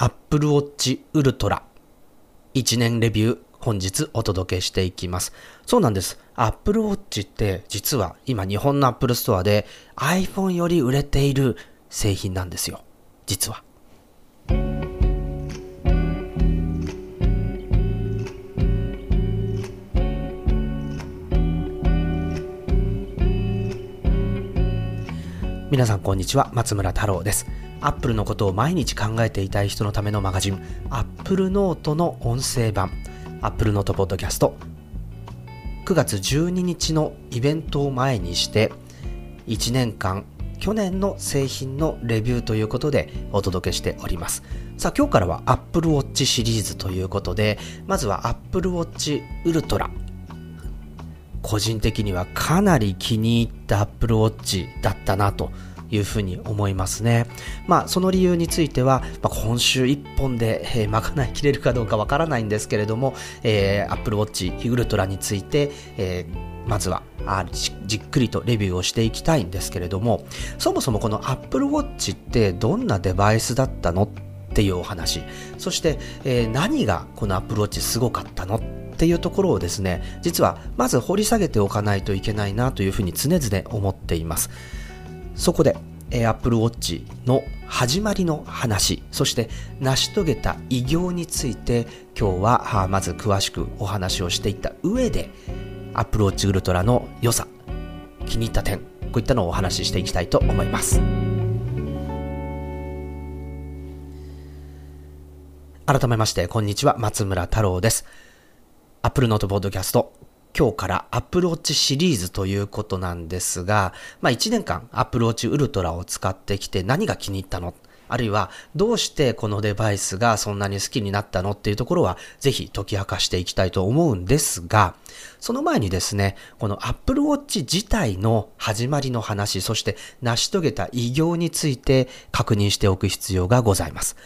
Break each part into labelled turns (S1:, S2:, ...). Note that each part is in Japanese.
S1: Apple Watch Ultra 1年レビュー本日お届けしていきます。そうなんです。Apple Watch って実は今日本の Apple Store で iPhone より売れている製品なんですよ。実は。皆さんこんにちは松村太郎ですアップルのことを毎日考えていたい人のためのマガジンアップルノートの音声版アップルノートポッドキャスト。9月12日のイベントを前にして1年間去年の製品のレビューということでお届けしております。さあ今日からは Apple Watch シリーズということでまずは Apple Watch Ultra 個人的にはかなり気に入った Apple Watch だったなというふうに思いますね。まあ、その理由については、まあ、今週1本で、えー、賄いきれるかどうかわからないんですけれども、えー、Apple Watch Ultra について、えー、まずはあじっくりとレビューをしていきたいんですけれども、そもそもこの Apple Watch ってどんなデバイスだったのっていうお話、そして、えー、何がこの Apple Watch すごかったのっていうところをですね、実はまず掘り下げておかないといけないなというふうに常々思っています。そこで、えー、Apple Watch の始まりの話、そして成し遂げた偉業について今日はまず詳しくお話をしていった上で Apple Watch Ultra の良さ、気に入った点、こういったのをお話ししていきたいと思います。改めまして、こんにちは、松村太郎です。Apple Note Podcast 今日から Apple Watch シリーズということなんですが、まあ1年間 Apple Watch Ultra を使ってきて何が気に入ったの？あるいはどうしてこのデバイスがそんなに好きになったのっていうところはぜひ解き明かしていきたいと思うんですが、その前にですね、この Apple Watch 自体の始まりの話、そして成し遂げた偉業について確認しておく必要がございます。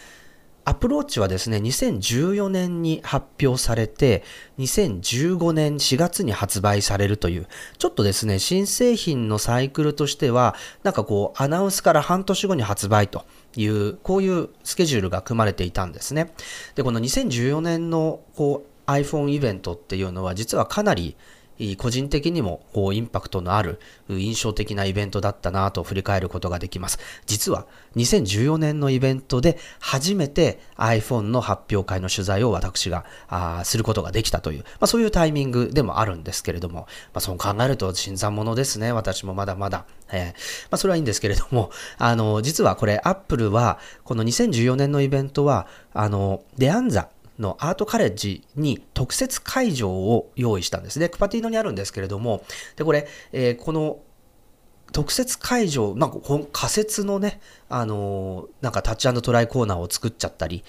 S1: アプローチはですね、2014年に発表されて、2015年4月に発売されるという、ちょっとですね、新製品のサイクルとしては、なんかこう、アナウンスから半年後に発売という、こういうスケジュールが組まれていたんですね。で、この2014年のこう iPhone イベントっていうのは、実はかなり個人的にもこうインパクトのある印象的なイベントだったなと振り返ることができます。実は2014年のイベントで初めて iPhone の発表会の取材を私があすることができたという、まあ、そういうタイミングでもあるんですけれども、まあ、そう考えると新参者ですね。私もまだまだ。えー、まあ、それはいいんですけれども、あの、実はこれ Apple はこの2014年のイベントは、あの、デアンザのアートカレッジに特設会場を用意したんですね。クパティーノにあるんですけれども、で、これ、えー、この特設会場、まあ、仮設のね、あのー、なんかタッチトライコーナーを作っちゃったり、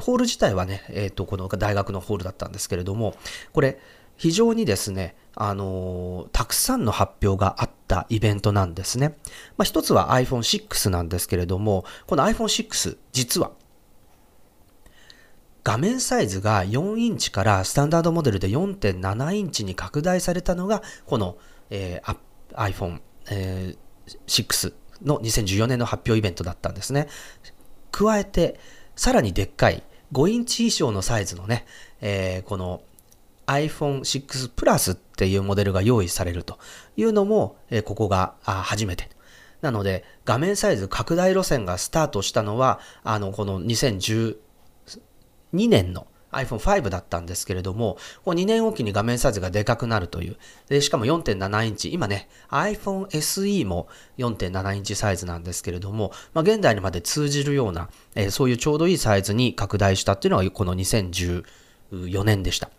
S1: ホール自体はね、えっ、ー、と、この大学のホールだったんですけれども、これ、非常にですね、あのー、たくさんの発表があったイベントなんですね。まあ、一つは iPhone6 なんですけれども、この iPhone6、実は画面サイズが4インチからスタンダードモデルで4.7インチに拡大されたのが、この、えー、iPhone、えー、6の2014年の発表イベントだったんですね。加えて、さらにでっかい5インチ以上のサイズのね、えー、この iPhone6 Plus っていうモデルが用意されるというのも、えー、ここが初めて。なので、画面サイズ拡大路線がスタートしたのは、あの、この2010 2年の iPhone5 だったんですけれども、こう2年おきに画面サイズがでかくなるという。で、しかも4.7インチ。今ね、iPhone SE も4.7インチサイズなんですけれども、まあ、現代にまで通じるような、えー、そういうちょうどいいサイズに拡大したっていうのがこの2014年でした。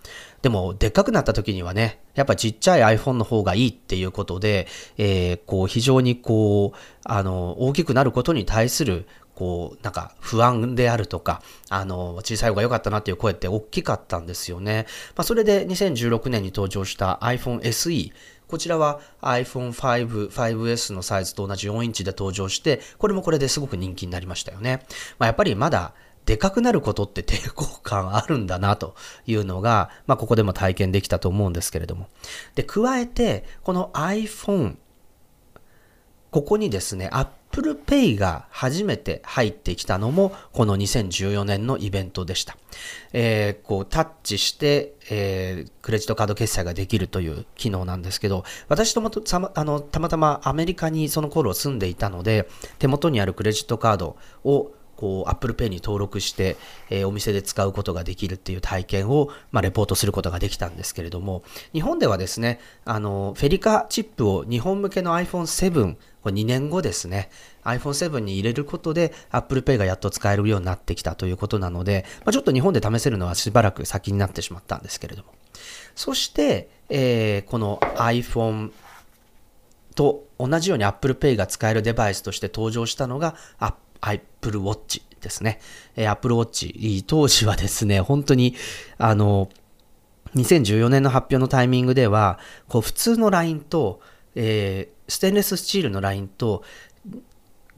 S1: でも、でっかくなった時にはね、やっぱちっちゃい iPhone の方がいいっていうことで、えー、こう、非常にこう、あの、大きくなることに対する、こう、なんか不安であるとか、あの、小さい方が良かったなっていう声って大きかったんですよね。まあ、それで2016年に登場した iPhone SE、こちらは iPhone5、5S のサイズと同じ4インチで登場して、これもこれですごく人気になりましたよね。まあ、やっぱりまだでかくなることって抵抗感あるんだなというのが、まあ、ここでも体験できたと思うんですけれども。で、加えて、この iPhone ここにですね、Apple Pay が初めて入ってきたのも、この2014年のイベントでした。えー、こう、タッチして、えー、クレジットカード決済ができるという機能なんですけど、私ともとあのたまたまアメリカにその頃住んでいたので、手元にあるクレジットカードをこう、Apple Pay に登録して、えー、お店で使うことができるっていう体験を、まあ、レポートすることができたんですけれども、日本ではですね、あの、フェリカチップを日本向けの iPhone7、これ2年後ですね、iPhone7 に入れることで Apple Pay がやっと使えるようになってきたということなので、まあ、ちょっと日本で試せるのはしばらく先になってしまったんですけれども。そして、えー、この iPhone と同じように Apple Pay が使えるデバイスとして登場したのが Apple Apple Watch ですね。えー、Apple Watch、当時はですね、本当に、あの、2014年の発表のタイミングでは、こう普通のラインと、えー、ステンレススチールのラインと、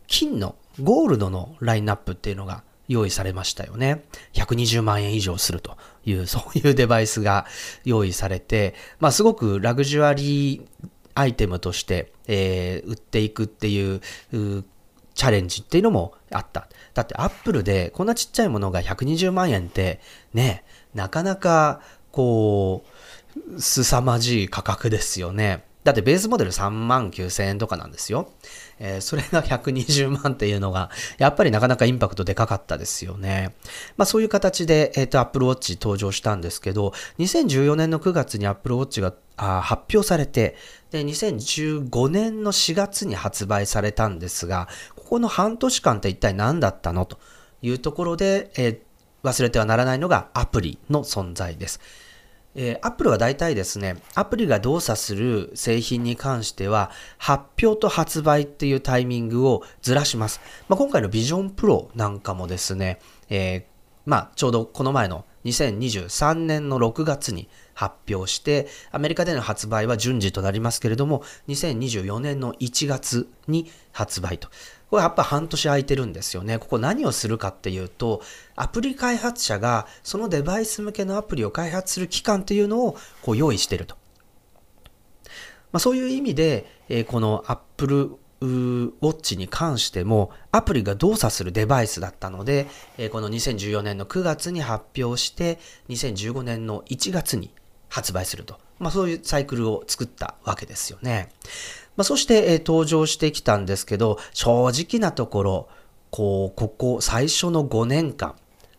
S1: 金のゴールドのラインナップっていうのが用意されましたよね。120万円以上するという、そういうデバイスが用意されて、まあすごくラグジュアリーアイテムとして、えー、売っていくっていうチャレンジっていうのもあった。だってアップルでこんなちっちゃいものが120万円ってね、なかなかこう、凄まじい価格ですよね。だってベースモデル3万9000円とかなんですよ。えー、それが120万っていうのが、やっぱりなかなかインパクトでかかったですよね。まあそういう形で、えっ、ー、と、Apple Watch 登場したんですけど、2014年の9月に Apple Watch が発表されて、で、2015年の4月に発売されたんですが、この半年間って一体何だったの？というところで、えー、忘れてはならないのがアプリの存在です。えー、Apple は大体ですね、アプリが動作する製品に関しては、発表と発売っていうタイミングをずらします。まあ、今回のビジョンプロなんかもですね、えー、まあ、ちょうどこの前の2023年の6月に発表して、アメリカでの発売は順次となりますけれども、2024年の1月に発売と。これやっぱ半年空いてるんですよね。ここ何をするかっていうと、アプリ開発者がそのデバイス向けのアプリを開発する期間っていうのをこう用意してると。まあ、そういう意味で、えー、この Apple Watch に関してもアプリが動作するデバイスだったので、えー、この2014年の9月に発表して2015年の1月に発売すると。まあそういうサイクルを作ったわけですよね。まあ、そして、えー、登場してきたんですけど、正直なところ、こう、ここ最初の5年間、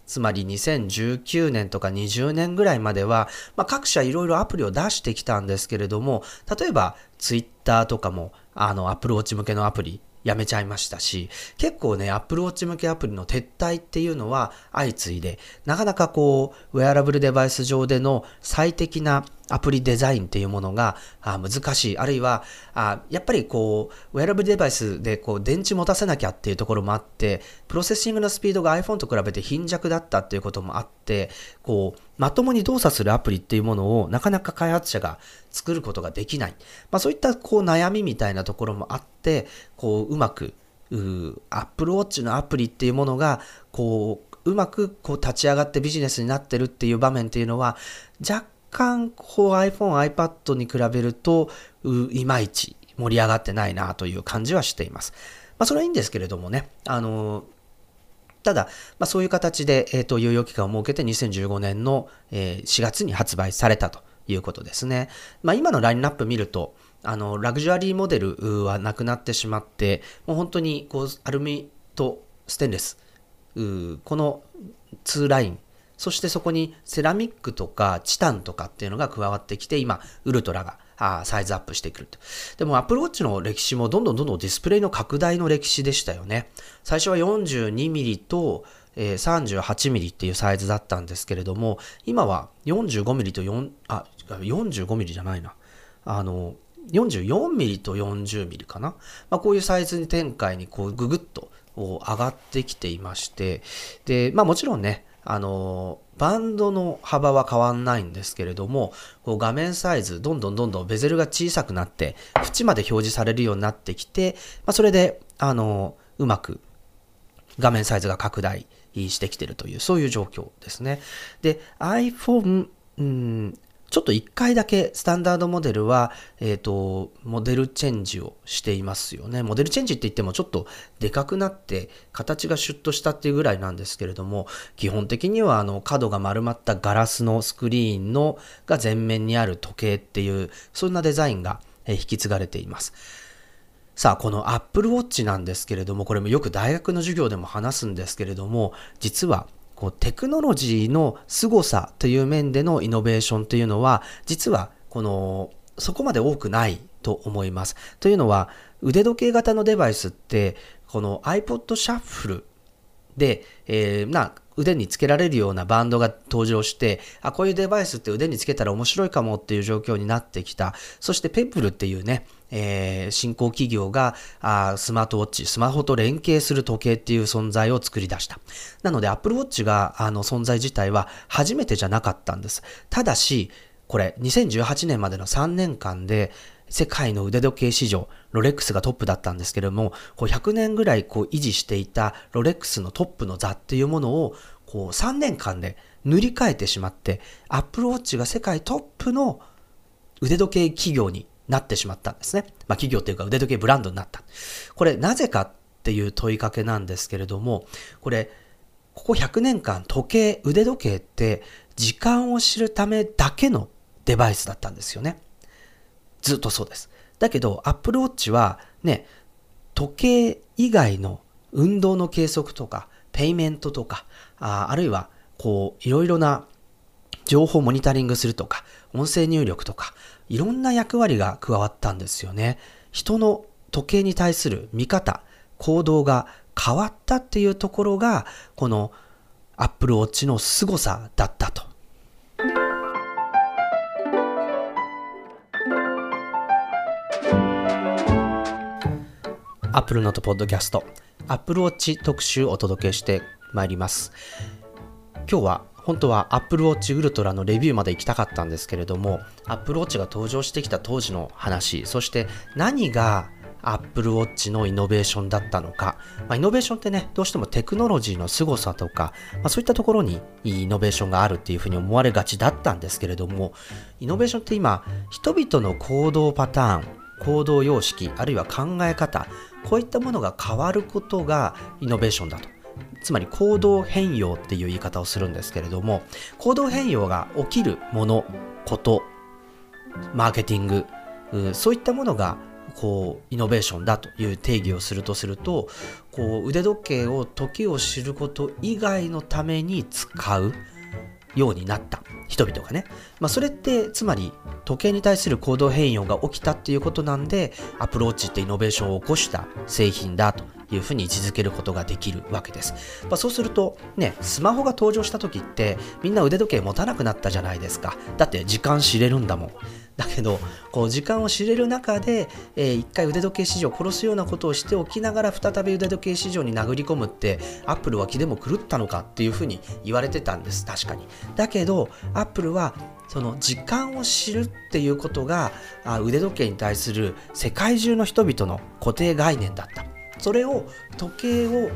S1: つまり2019年とか20年ぐらいまでは、まあ、各社いろいろアプリを出してきたんですけれども、例えば Twitter とかも、あの、Apple Watch 向けのアプリやめちゃいましたし、結構ね、Apple Watch 向けアプリの撤退っていうのは相次いで、なかなかこう、ウェアラブルデバイス上での最適なアプリデザインっていうものが難しい。あるいは、あやっぱりこう、ウェアラブルデバイスでこう電池持たせなきゃっていうところもあって、プロセッシングのスピードが iPhone と比べて貧弱だったっていうこともあって、こう、まともに動作するアプリっていうものをなかなか開発者が作ることができない。まあそういったこう悩みみたいなところもあって、こう、うまく、Apple Watch のアプリっていうものが、こう、うまくこう立ち上がってビジネスになってるっていう場面っていうのは若干こう iPhone、iPad に比べると、いまいち盛り上がってないなという感じはしています。まあ、それはいいんですけれどもね、あの、ただ、まあ、そういう形で、えっ、ー、と、猶予期間を設けて2015年の、えー、4月に発売されたということですね。まあ、今のラインナップ見ると、あの、ラグジュアリーモデルはなくなってしまって、もう本当に、こう、アルミとステンレス、この2ラインそしてそこにセラミックとかチタンとかっていうのが加わってきて、今、ウルトラがあサイズアップしてくると。でも Apple Watch の歴史もどんどんどんどんディスプレイの拡大の歴史でしたよね。最初は 42mm と、えー、38mm っていうサイズだったんですけれども、今は 45mm と4、あ、45mm じゃないな。あの、44mm と 40mm かな。まあ、こういうサイズに展開にこうググッと上がってきていまして、で、まあもちろんね、あの、バンドの幅は変わんないんですけれども、こう画面サイズ、どんどんどんどんベゼルが小さくなって、縁まで表示されるようになってきて、まあ、それで、あの、うまく画面サイズが拡大してきてるという、そういう状況ですね。で、iPhone、うん、ちょっと1回だけスタンダードモデルは、えっ、ー、と、モデルチェンジをしていますよね。モデルチェンジって言ってもちょっとでかくなって形がシュッとしたっていうぐらいなんですけれども、基本的にはあの角が丸まったガラスのスクリーンのが前面にある時計っていう、そんなデザインが引き継がれています。さあ、この Apple Watch なんですけれども、これもよく大学の授業でも話すんですけれども、実はこうテクノロジーの凄さという面でのイノベーションというのは、実はこのそこまで多くないと思います。というのは、腕時計型のデバイスって、この iPod シャッフルで、えー、な腕につけられるようなバンドが登場して、あ、こういうデバイスって腕につけたら面白いかもっていう状況になってきた。そしてペップルっていうね、えー、新興企業があスマートウォッチ、スマホと連携する時計っていう存在を作り出した。なので Apple Watch があの存在自体は初めてじゃなかったんです。ただし、これ2018年までの3年間で世界の腕時計市場、ロレックスがトップだったんですけれども、こう100年ぐらいこう維持していたロレックスのトップの座っていうものをこう3年間で塗り替えてしまって、Apple Watch が世界トップの腕時計企業になってしまったんですね。まあ、企業っていうか腕時計ブランドになった。これなぜかっていう問いかけなんですけれども、これ、ここ100年間時計、腕時計って時間を知るためだけのデバイスだったんですよね。ずっとそうです。だけど Apple Watch はね、時計以外の運動の計測とか、ペイメントとか、ああるいはこういろいろな情報をモニタリングするとか、音声入力とか、いろんな役割が加わったんですよね。人の時計に対する見方、行動が変わったっていうところが、この Apple Watch の凄さだったと。Apple Note Podcast Apple Watch 特集をお届けしてまいります。今日は本当は Apple Watch Ultra のレビューまで行きたかったんですけれども Apple Watch が登場してきた当時の話そして何が Apple Watch のイノベーションだったのか、まあ、イノベーションってねどうしてもテクノロジーの凄さとか、まあ、そういったところにイノベーションがあるっていうふうに思われがちだったんですけれどもイノベーションって今人々の行動パターン行動様式あるいは考え方こういったものが変わることがイノベーションだと。つまり行動変容っていう言い方をするんですけれども行動変容が起きるものことマーケティングそういったものがこうイノベーションだという定義をするとするとこう腕時計を時を知ること以外のために使うようになった人々がね、まあ、それってつまり時計に対する行動変容が起きたっていうことなんでアプローチってイノベーションを起こした製品だというふうに位置づけることができるわけです。まあ、そうするとね、スマホが登場した時ってみんな腕時計持たなくなったじゃないですか。だって時間知れるんだもん。だけど、こう時間を知れる中で、えー、一回腕時計市場を殺すようなことをしておきながら再び腕時計市場に殴り込むって、アップルは気でも狂ったのかっていうふうに言われてたんです。確かに。だけど、アップルはその時間を知るっていうことが腕時計に対する世界中の人々の固定概念だった。それを時計を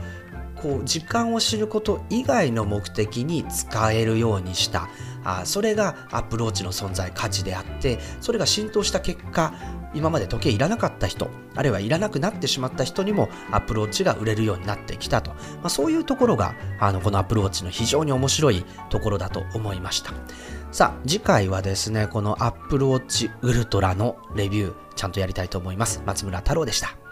S1: こう時間を知ること以外の目的に使えるようにしたあそれがアプローチの存在価値であってそれが浸透した結果今まで時計いらなかった人あるいはいらなくなってしまった人にもアプローチが売れるようになってきたと、まあ、そういうところがあのこのアプローチの非常に面白いところだと思いました。さあ次回はですねこのアップルウォッチウルトラのレビューちゃんとやりたいと思います。松村太郎でした。